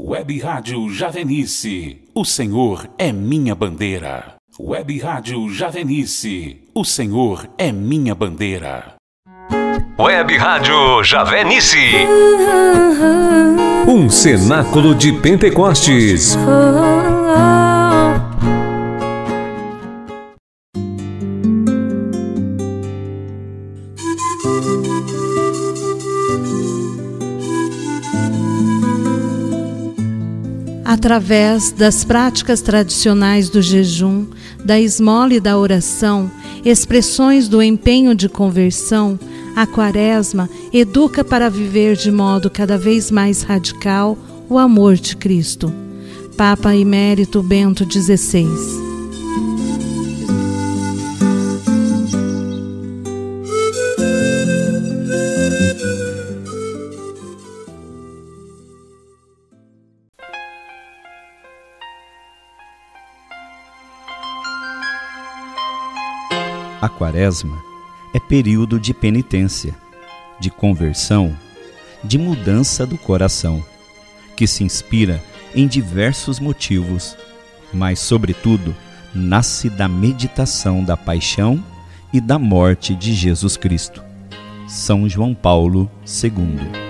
Web Rádio Javenice, o Senhor é minha bandeira. Web Rádio Javenice, o Senhor é minha bandeira. Web Rádio Javenice. Um cenáculo de Pentecostes. Através das práticas tradicionais do jejum, da esmola e da oração, expressões do empenho de conversão, a Quaresma educa para viver de modo cada vez mais radical o amor de Cristo. Papa Emérito Bento XVI. A Quaresma é período de penitência, de conversão, de mudança do coração, que se inspira em diversos motivos, mas, sobretudo, nasce da meditação da paixão e da morte de Jesus Cristo. São João Paulo II